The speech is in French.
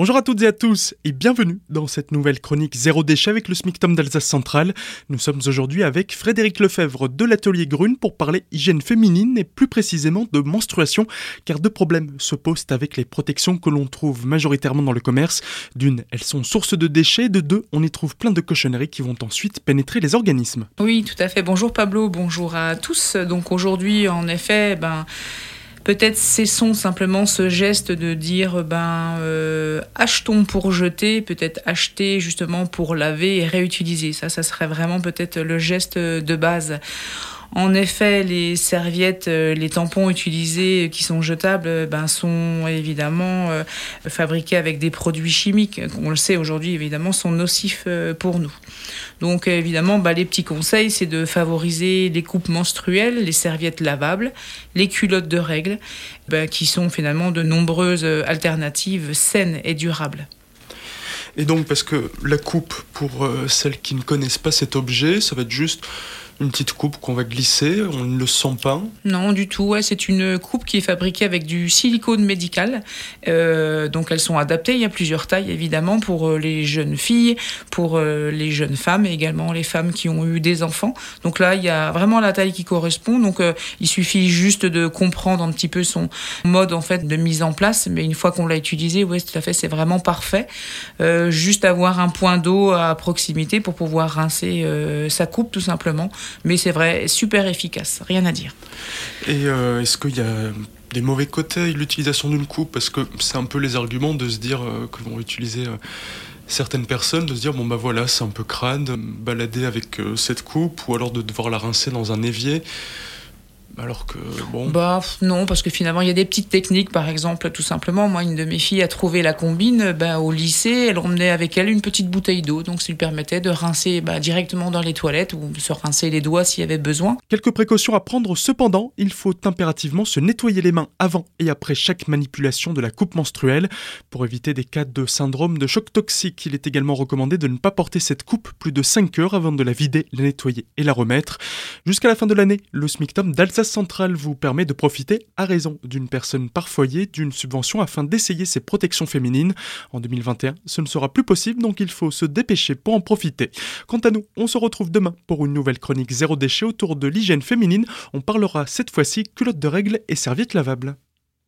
Bonjour à toutes et à tous et bienvenue dans cette nouvelle chronique Zéro déchet avec le SMICTOM d'Alsace Centrale. Nous sommes aujourd'hui avec Frédéric Lefebvre de l'atelier Grune pour parler hygiène féminine et plus précisément de menstruation car deux problèmes se posent avec les protections que l'on trouve majoritairement dans le commerce. D'une, elles sont source de déchets, de deux, on y trouve plein de cochonneries qui vont ensuite pénétrer les organismes. Oui, tout à fait. Bonjour Pablo, bonjour à tous. Donc aujourd'hui, en effet, ben Peut-être cessons simplement ce geste de dire ben euh, achetons pour jeter, peut-être acheter justement pour laver et réutiliser. Ça, ça serait vraiment peut-être le geste de base. En effet, les serviettes, euh, les tampons utilisés qui sont jetables, euh, ben, sont évidemment fabriqués avec des produits chimiques. On le sait aujourd'hui, évidemment, sont nocifs pour nous. Donc, évidemment, ben, les petits conseils, c'est de favoriser les coupes menstruelles, les serviettes lavables, les culottes de règles, ben, qui sont finalement de nombreuses alternatives saines et durables. Et donc, parce que la coupe, pour celles qui ne connaissent pas cet objet, ça va être juste une petite coupe qu'on va glisser, on ne le sent pas Non, du tout. Ouais, c'est une coupe qui est fabriquée avec du silicone médical. Euh, donc elles sont adaptées. Il y a plusieurs tailles évidemment pour euh, les jeunes filles, pour euh, les jeunes femmes et également les femmes qui ont eu des enfants. Donc là, il y a vraiment la taille qui correspond. Donc il suffit juste de comprendre un petit peu son mode en fait de mise en place. Mais une fois qu'on l'a utilisé, oui, tout fait, c'est vraiment parfait. juste avoir un point d'eau à proximité pour pouvoir rincer sa coupe tout simplement. Mais c'est vrai, super efficace, rien à dire. Et euh, est-ce qu'il y a des mauvais côtés l'utilisation d'une coupe? Parce que c'est un peu les arguments de se dire euh, que vont utiliser euh, certaines personnes, de se dire bon bah voilà, c'est un peu crade, balader avec cette coupe, ou alors de devoir la rincer dans un évier. Alors que bon. Bah non, parce que finalement il y a des petites techniques, par exemple, tout simplement. Moi, une de mes filles a trouvé la combine bah, au lycée. Elle emmenait avec elle une petite bouteille d'eau, donc ça lui permettait de rincer bah, directement dans les toilettes ou de se rincer les doigts s'il y avait besoin. Quelques précautions à prendre cependant. Il faut impérativement se nettoyer les mains avant et après chaque manipulation de la coupe menstruelle pour éviter des cas de syndrome de choc toxique. Il est également recommandé de ne pas porter cette coupe plus de 5 heures avant de la vider, la nettoyer et la remettre. Jusqu'à la fin de l'année, le SMICTOM d'Alsace centrale vous permet de profiter, à raison d'une personne par foyer, d'une subvention afin d'essayer ses protections féminines. En 2021, ce ne sera plus possible, donc il faut se dépêcher pour en profiter. Quant à nous, on se retrouve demain pour une nouvelle chronique zéro déchet autour de l'hygiène féminine. On parlera cette fois-ci culotte de règles et serviettes lavables.